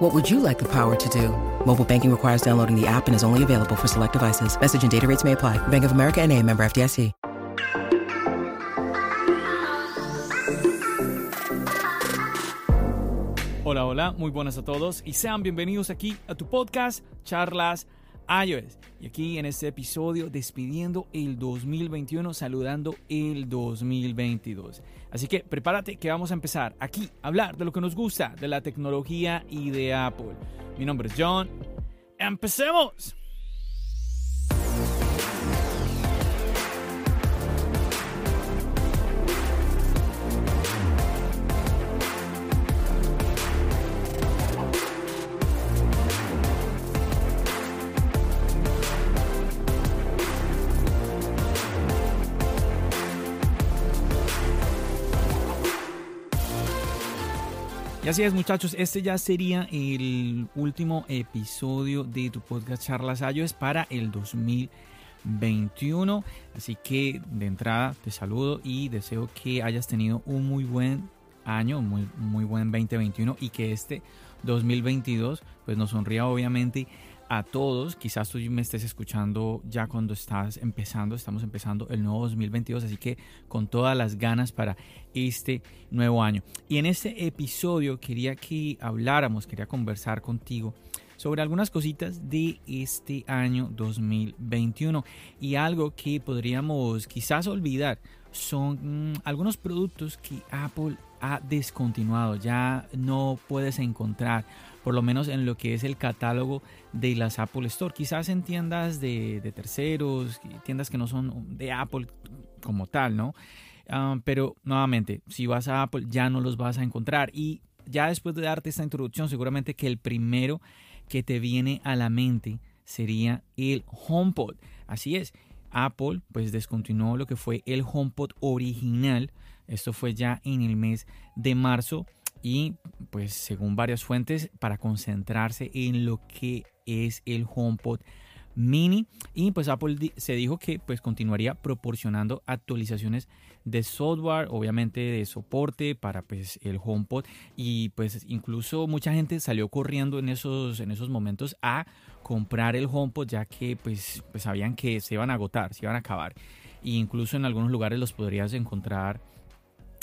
What would you like the power to do? Mobile banking requires downloading the app and is only available for select devices. Message and data rates may apply. Bank of America and a member FDIC. Hola, hola, muy buenas a todos y sean bienvenidos aquí a tu podcast Charlas iOS. Y aquí en este episodio despidiendo el 2021, saludando el 2022. Así que prepárate que vamos a empezar aquí a hablar de lo que nos gusta, de la tecnología y de Apple. Mi nombre es John. ¡Empecemos! Y así es muchachos, este ya sería el último episodio de tu podcast Charlas iOS para el 2021. Así que de entrada te saludo y deseo que hayas tenido un muy buen año, muy, muy buen 2021 y que este 2022 pues nos sonría obviamente a todos. Quizás tú me estés escuchando ya cuando estás empezando, estamos empezando el nuevo 2022, así que con todas las ganas para este nuevo año. Y en este episodio quería que habláramos, quería conversar contigo sobre algunas cositas de este año 2021 y algo que podríamos quizás olvidar son mm, algunos productos que Apple ha descontinuado, ya no puedes encontrar por lo menos en lo que es el catálogo de las Apple Store. Quizás en tiendas de, terceros, tiendas que no son de Apple como tal, ¿no? Ah, pero nuevamente, si vas a Apple ya no los vas a encontrar. Y ya después de darte esta introducción, seguramente que el primero que te viene a la mente sería el HomePod. Así es, Apple pues descontinuó lo que fue el HomePod original. Esto fue ya en el mes de marzo y pues según varias fuentes para concentrarse en lo que es el HomePod mini. Y pues Apple se dijo que pues continuaría proporcionando actualizaciones de software obviamente de soporte para pues el HomePod. Y pues incluso mucha gente salió corriendo en esos en esos momentos a comprar el HomePod ya que pues, pues sabían que se iban a agotar se iban a acabar. E incluso en algunos lugares los podrías encontrar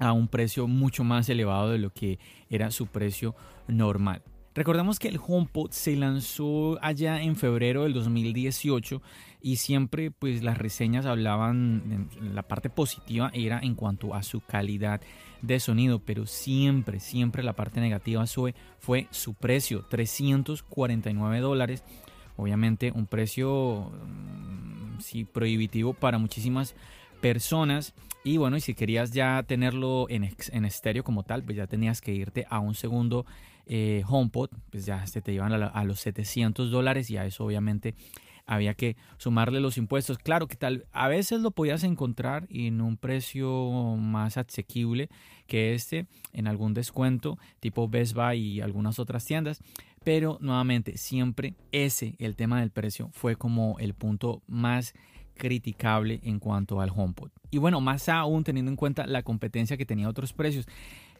a un precio mucho más elevado de lo que era su precio normal. Recordemos que el HomePod se lanzó allá en febrero del 2018 y siempre pues las reseñas hablaban, la parte positiva era en cuanto a su calidad de sonido, pero siempre, siempre la parte negativa fue, su precio, 349 dólares. Obviamente un precio mm, sí, prohibitivo para muchísimas. Y bueno, y si querías ya tenerlo en, en estéreo como tal, pues ya tenías que irte a un segundo eh, HomePod, pues ya se te iban a, los 700 dólares y a eso obviamente había que sumarle los impuestos. Claro que tal, a veces lo podías encontrar en un precio más asequible que este, en algún descuento, tipo Best Buy y algunas otras tiendas. Pero nuevamente, siempre ese, el tema del precio, fue como el punto más criticable en cuanto al HomePod. Y bueno, más aún teniendo en cuenta la competencia que tenía otros precios.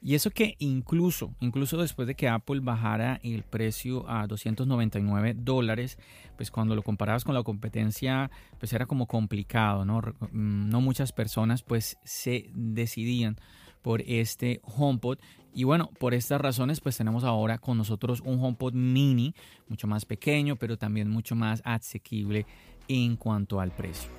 Y eso que incluso, incluso después de que Apple bajara el precio a 299 dólares, pues cuando lo comparabas con la competencia, pues era como complicado, ¿no? Mm, no muchas personas pues se decidían por este HomePod. Y bueno, por estas razones pues tenemos ahora con nosotros un HomePod mini, mucho más pequeño, pero también mucho más asequible en cuanto al precio.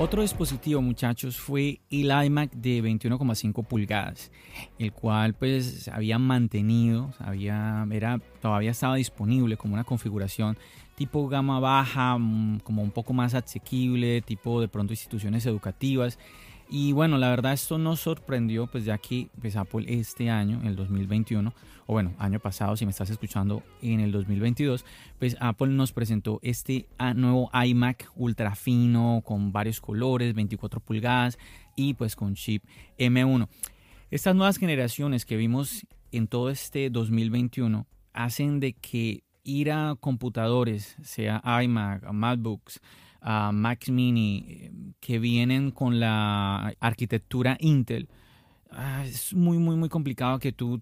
Otro dispositivo, muchachos, fue el iMac de 21,5 pulgadas, el cual pues había mantenido, había, era, todavía estaba disponible como una configuración tipo gama baja, mm, como un poco más asequible, tipo de pronto instituciones educativas Y bueno, la verdad esto nos sorprendió, pues ya que pues, Apple este año, el 2021, o bueno, año pasado, si me estás escuchando en el 2022, pues Apple nos presentó este ah, nuevo iMac ultra fino con varios colores, 24 pulgadas y pues con chip M1. Estas nuevas generaciones que vimos en todo este 2021 hacen de que ir a computadores, sea iMac, MacBooks, uh, Mac Mini, que vienen con la arquitectura Intel, ah, es muy, muy, muy complicado que tú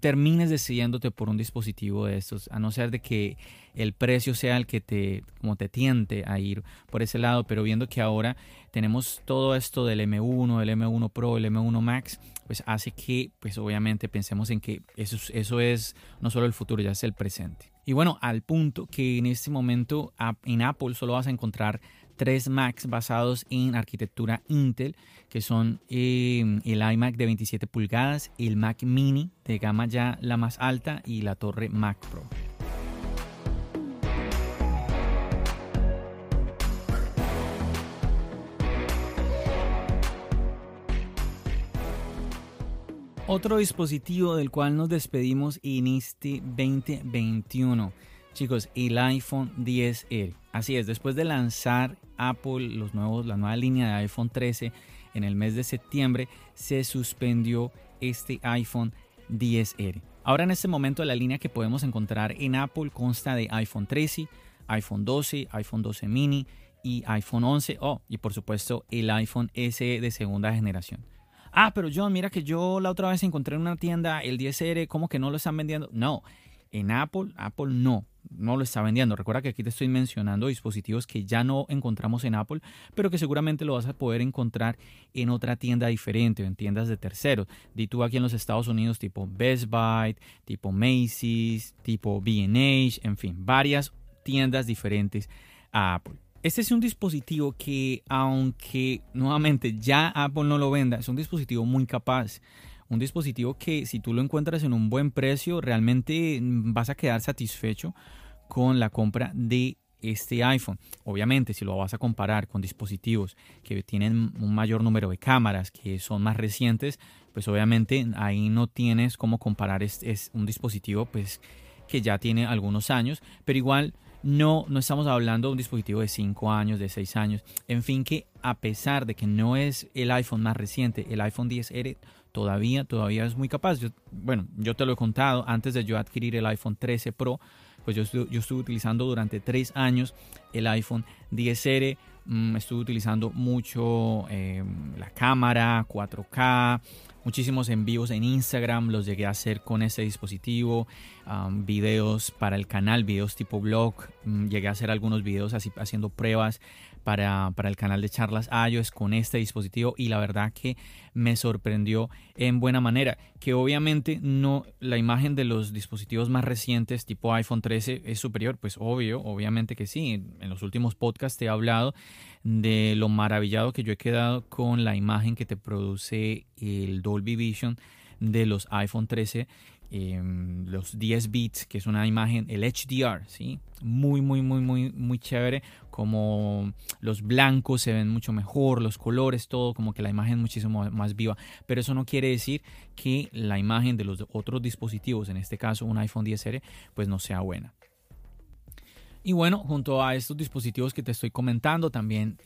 termines decidiéndote por un dispositivo de estos, a no ser de que el precio sea el que te, como te tiente a ir por ese lado, pero viendo que ahora tenemos todo esto del M1, el M1 Pro, el M1 Max, pues hace que, pues obviamente pensemos en que eso, eso es no solo el futuro, ya es el presente. Y bueno, al punto que en este momento en Apple solo vas a encontrar tres Macs basados en arquitectura Intel, que son eh, el iMac de 27 pulgadas, el Mac Mini de gama ya la más alta y la torre Mac Pro. Otro dispositivo del cual nos despedimos en este 2021. Chicos, el iPhone 10R. Así es, después de lanzar Apple los nuevos, la nueva línea de iPhone 13 en el mes de septiembre, se suspendió este iPhone 10R. Ahora en este momento la línea que podemos encontrar en Apple consta de iPhone 13, iPhone 12, iPhone 12 mini y iPhone 11. Oh, y por supuesto el iPhone SE de segunda generación. Ah, pero John, mira que yo la otra vez encontré en una tienda el 10R, ¿cómo que no lo están vendiendo? No, en Apple, Apple no, no lo está vendiendo. Recuerda que aquí te estoy mencionando dispositivos que ya no encontramos en Apple, pero que seguramente lo vas a poder encontrar en otra tienda diferente o en tiendas de terceros. Di tú aquí en los Estados Unidos tipo Best Buy, tipo Macy's, tipo B&H, en fin, varias tiendas diferentes a Apple. Este es un dispositivo que, aunque nuevamente ya Apple no lo venda, es un dispositivo muy capaz. Un dispositivo que si tú lo encuentras en un buen precio, realmente vas a quedar satisfecho con la compra de este iPhone. Obviamente, si lo vas a comparar con dispositivos que tienen un mayor número de cámaras, que son más recientes, pues obviamente ahí no tienes cómo comparar. Es, es un dispositivo pues que ya tiene algunos años, pero igual no, no estamos hablando de un dispositivo de 5 años, de 6 años. En fin, que a pesar de que no es el iPhone más reciente, el iPhone 10R todavía, todavía es muy capaz. bueno, yo te lo he contado, antes de yo adquirir el iPhone 13 Pro, pues yo, yo estuve utilizando durante 3 años el iPhone 10R. Mm, estuve utilizando mucho em, la cámara 4K, muchísimos envíos en Instagram, los llegué a hacer con ese dispositivo, videos para el canal, videos tipo blog, mm, llegué a hacer algunos videos así haciendo pruebas para, el canal de charlas iOS con este dispositivo y la verdad que me sorprendió en buena manera que obviamente no la imagen de los dispositivos más recientes tipo iPhone 13 es superior pues obvio obviamente que sí en los últimos podcasts te he hablado de lo maravillado que yo he quedado con la imagen que te produce el Dolby Vision de los iPhone 13 Em, los 10 bits, que es una imagen, el HDR, ¿sí? Muy, muy, muy, muy, muy chévere. Como los blancos se ven mucho mejor, los colores, todo, como que la imagen es muchísimo más viva. Pero eso no quiere decir que la imagen de los otros dispositivos, en este caso un iPhone 10R, pues no sea buena. Y bueno, junto a estos dispositivos que te estoy comentando, también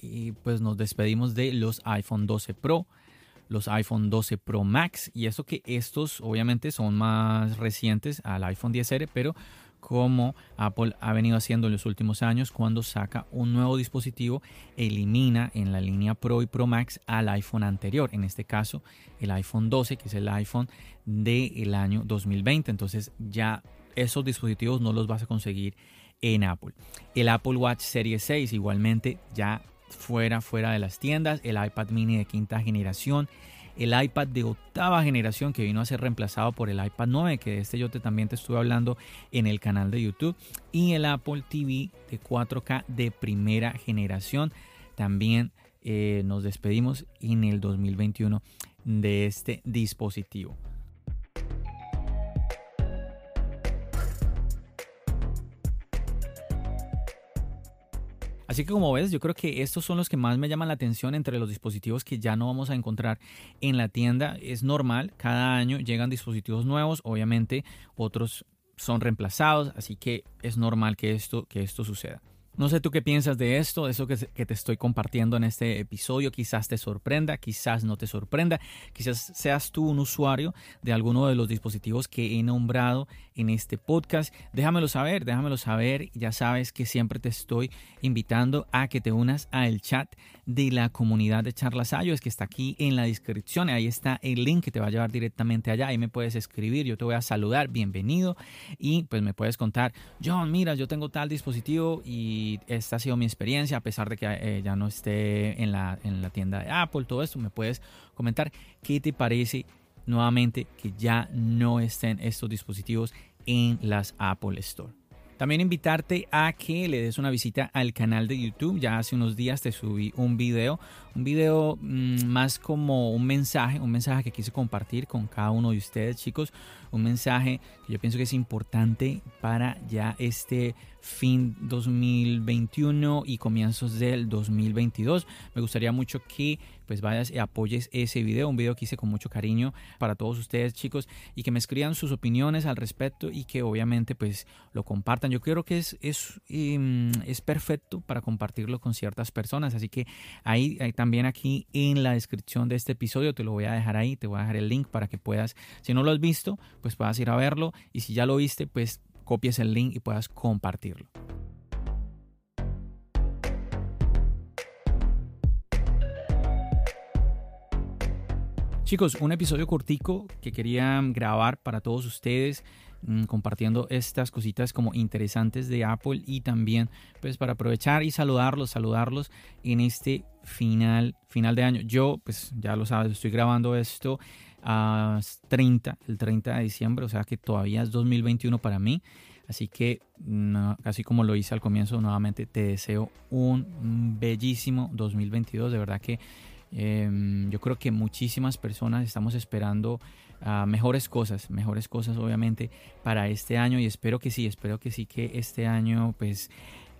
pues nos despedimos de los iPhone 12 Pro, los iPhone 12 Pro Max y eso que estos obviamente son más recientes al iPhone 10R, pero como Apple ha venido haciendo en los últimos años, cuando saca un nuevo dispositivo, elimina en la línea Pro y Pro Max al iPhone anterior, en este caso el iPhone 12, que es el iPhone del año 2020. Entonces ya esos dispositivos no los vas a conseguir en Apple. El Apple Watch Series 6 igualmente ya fuera, fuera de las tiendas, el iPad mini de quinta generación, el iPad de octava generación que vino a ser reemplazado por el iPad 9, que de este yo te, también te estuve hablando en el canal de YouTube, y el Apple TV de 4K de primera generación. También eh, nos despedimos en el 2021 de este dispositivo. Así que como ves, yo creo que estos son los que más me llaman la atención entre los dispositivos que ya no vamos a encontrar en la tienda. Es normal, cada año llegan dispositivos nuevos, obviamente otros son reemplazados, así que es normal que esto, que esto suceda. No sé tú qué piensas de esto, de eso que, te estoy compartiendo en este episodio. Quizás te sorprenda, quizás no te sorprenda. Quizás seas tú un usuario de alguno de los dispositivos que he nombrado en este podcast. Déjamelo saber, déjamelo saber. Ya sabes que siempre te estoy invitando a que te unas al chat de la comunidad de Charlas es que está aquí en la descripción. Ahí está el link que te va a llevar directamente allá. Ahí me puedes escribir, yo te voy a saludar, bienvenido. Y pues me puedes contar, John, mira, yo tengo tal dispositivo y esta ha sido mi experiencia, a pesar de que eh, ya no esté en la, en la tienda de Apple, todo esto, me puedes comentar qué te parece nuevamente que ya no estén estos dispositivos en las Apple Store. También invitarte a que le des una visita al canal de YouTube. Ya hace unos días te subí un video, un video mm, más como un mensaje, un mensaje que quise compartir con cada uno de ustedes, chicos. Un mensaje que yo pienso que es importante para ya este fin 2021 y comienzos del 2022. Me gustaría mucho que pues vayas y apoyes ese video, un video que hice con mucho cariño para todos ustedes chicos y que me escriban sus opiniones al respecto y que obviamente pues lo compartan. Yo creo que es, es, em, es perfecto para compartirlo con ciertas personas, así que ahí, también aquí en la descripción de este episodio te lo voy a dejar ahí, te voy a dejar el link para que puedas, si no lo has visto, pues puedas ir a verlo y si ya lo viste, pues copies el link y puedas compartirlo. Chicos, un episodio cortico que quería grabar para todos ustedes, mm, compartiendo estas cositas como interesantes de Apple y también pues para aprovechar y saludarlos, saludarlos en este final, final de año. Yo, pues ya lo sabes, estoy grabando esto a 30, el 30 de diciembre, o sea que todavía es 2021 para mí. Así que, así como lo hice al comienzo, nuevamente te deseo un bellísimo 2022. De verdad que Em, yo creo que muchísimas personas estamos esperando ah, mejores cosas, mejores cosas obviamente para este año y espero que sí, espero que sí que este año pues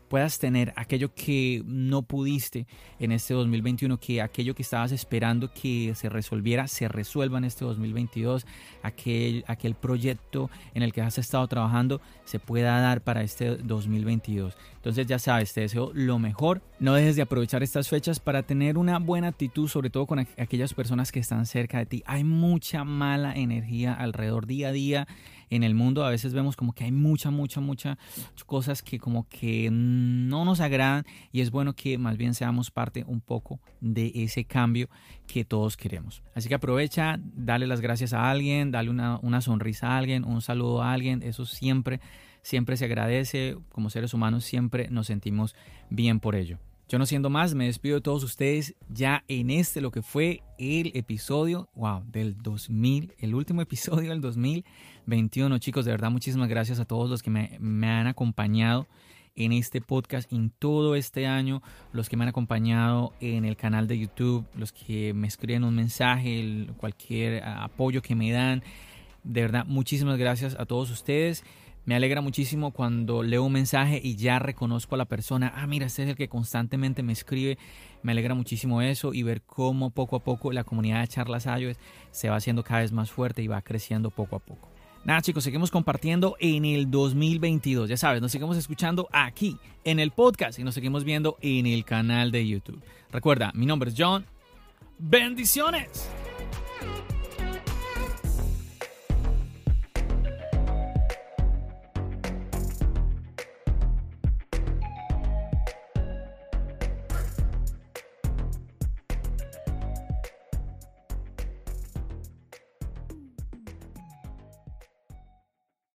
puedas tener aquello que no pudiste en este 2021, que aquello que estabas esperando que se resolviera, se resuelva en este 2022, aquel, aquel proyecto en el que has estado trabajando se pueda dar para este 2022. Entonces ya sabes, te deseo lo mejor. No dejes de aprovechar estas fechas para tener una buena actitud, sobre todo con aquellas personas que están cerca de ti. Hay mucha mala energía alrededor día a día en el mundo a veces vemos como que hay mucha, mucha, mucha cosas que como que no nos agradan y es bueno que más bien seamos parte un poco de ese cambio que todos queremos. Así que aprovecha, dale las gracias a alguien, dale una, una sonrisa a alguien, un saludo a alguien, eso siempre, siempre se agradece, como seres humanos siempre nos sentimos bien por ello. Yo no siendo más, me despido de todos ustedes ya en este, lo que fue el episodio, wow, del 2000, el último episodio del 2021. Chicos, de verdad, muchísimas gracias a todos los que me, han acompañado en este podcast en todo este año, los que me han acompañado en el canal de YouTube, los que me escriben un mensaje, cualquier apoyo que me dan. De verdad, muchísimas gracias a todos ustedes. Me alegra muchísimo cuando leo un mensaje y ya reconozco a la persona, ah, mira, este es el que constantemente me escribe. Me alegra muchísimo eso y ver cómo poco a poco la comunidad de Charlas iOS se va haciendo cada vez más fuerte y va creciendo poco a poco. Nada chicos, seguimos compartiendo en el 2022. Ya sabes, nos seguimos escuchando aquí en el podcast y nos seguimos viendo en el canal de YouTube. Recuerda, mi nombre es John. Bendiciones.